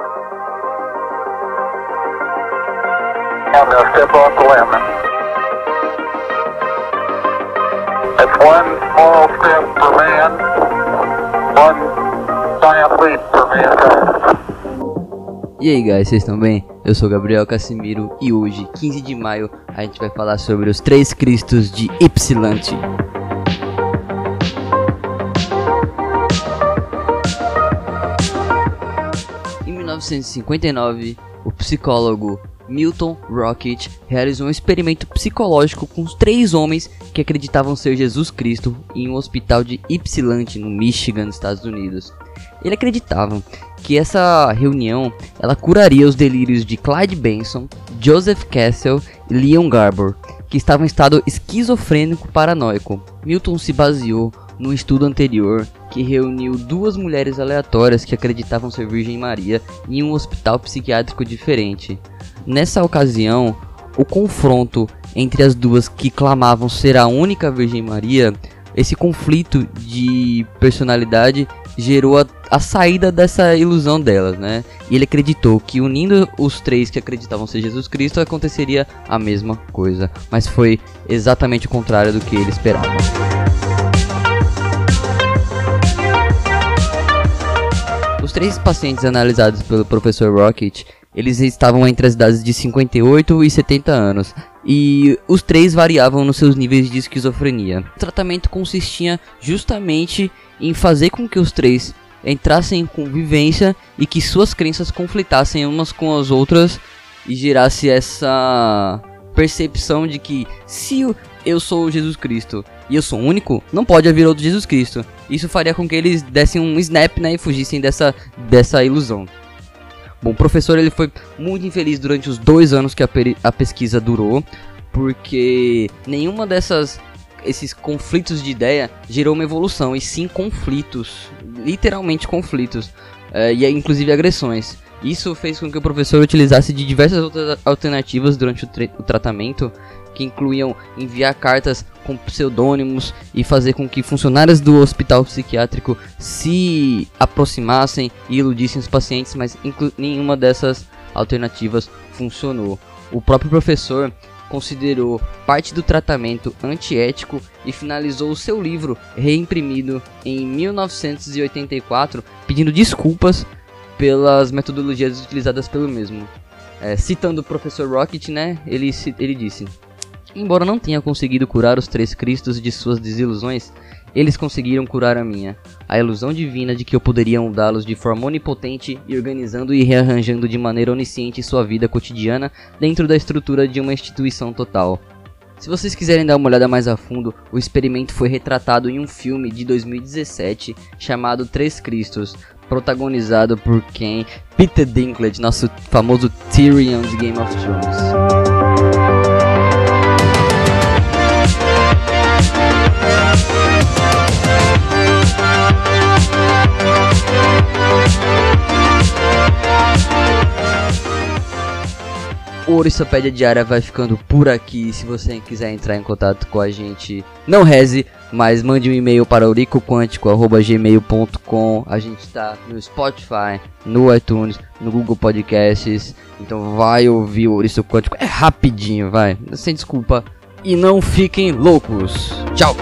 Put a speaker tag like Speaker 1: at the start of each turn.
Speaker 1: I'm to step off the limb. It's one small step for man, one giant leap for mankind.
Speaker 2: E aí, guys, vocês estão bem? Eu sou Gabriel Casimiro e hoje, 15 de maio, a gente vai falar sobre os três Cristos de Ypsilanti. Em 1959, o psicólogo Milton Rocket realizou um experimento psicológico com três homens que acreditavam ser Jesus Cristo em um hospital de Ypsilanti, no Michigan, Estados Unidos. Ele acreditava que essa reunião ela curaria os delírios de Clyde Benson, Joseph Castle e Leon Garbor, que estavam em estado esquizofrênico paranoico. Milton se baseou no estudo anterior que reuniu duas mulheres aleatórias que acreditavam ser Virgem Maria em um hospital psiquiátrico diferente. Nessa ocasião, o confronto entre as duas que clamavam ser a única Virgem Maria, esse conflito de personalidade gerou a, a, saída dessa ilusão delas, né? E ele acreditou que unindo os três que acreditavam ser Jesus Cristo aconteceria a mesma coisa, mas foi exatamente o contrário do que ele esperava. Os três pacientes analisados pelo professor Rocket, eles estavam entre as idades de 58 e 70 anos, e os três variavam nos seus níveis de esquizofrenia. O tratamento consistia justamente em fazer com que os três entrassem em convivência e que suas crenças conflitassem umas com as outras e gerasse essa percepção de que se eu sou Jesus Cristo e eu sou único, não pode haver outro Jesus Cristo. Isso faria com que eles dessem um snap né, e fugissem dessa, dessa ilusão. Bom, o professor ele foi muito infeliz durante os dois anos que a, a pesquisa durou, porque nenhuma dessas esses conflitos de ideia gerou uma evolução, e sim conflitos, literalmente conflitos, é, e inclusive agressões. Isso fez com que o professor utilizasse de diversas outras alternativas durante o, o tratamento, que incluíam enviar cartas com pseudônimos e fazer com que funcionários do hospital psiquiátrico se aproximassem e iludissem os pacientes, mas nenhuma dessas alternativas funcionou. O próprio professor considerou parte do tratamento antiético e finalizou o seu livro, reimprimido em 1984, pedindo desculpas pelas metodologias utilizadas pelo mesmo. É, citando o professor Rocket, né, ele, ele disse: Embora não tenha conseguido curar os três Cristos de suas desilusões, eles conseguiram curar a minha. A ilusão divina de que eu poderia mudá-los de forma onipotente e organizando e rearranjando de maneira onisciente sua vida cotidiana dentro da estrutura de uma instituição total. Se vocês quiserem dar uma olhada mais a fundo, o experimento foi retratado em um filme de 2017 chamado Três Cristos, protagonizado por quem? Peter Dinklage, nosso famoso Tyrion de Game of Thrones. Orissopédia Diária vai ficando por aqui. Se você quiser entrar em contato com a gente, não reze, mas mande um e-mail para auricoquântico.gmail.com A gente está no Spotify, no iTunes, no Google Podcasts. Então vai ouvir o Ouriço Quântico. É rapidinho, vai. Sem desculpa. E não fiquem loucos. Tchau!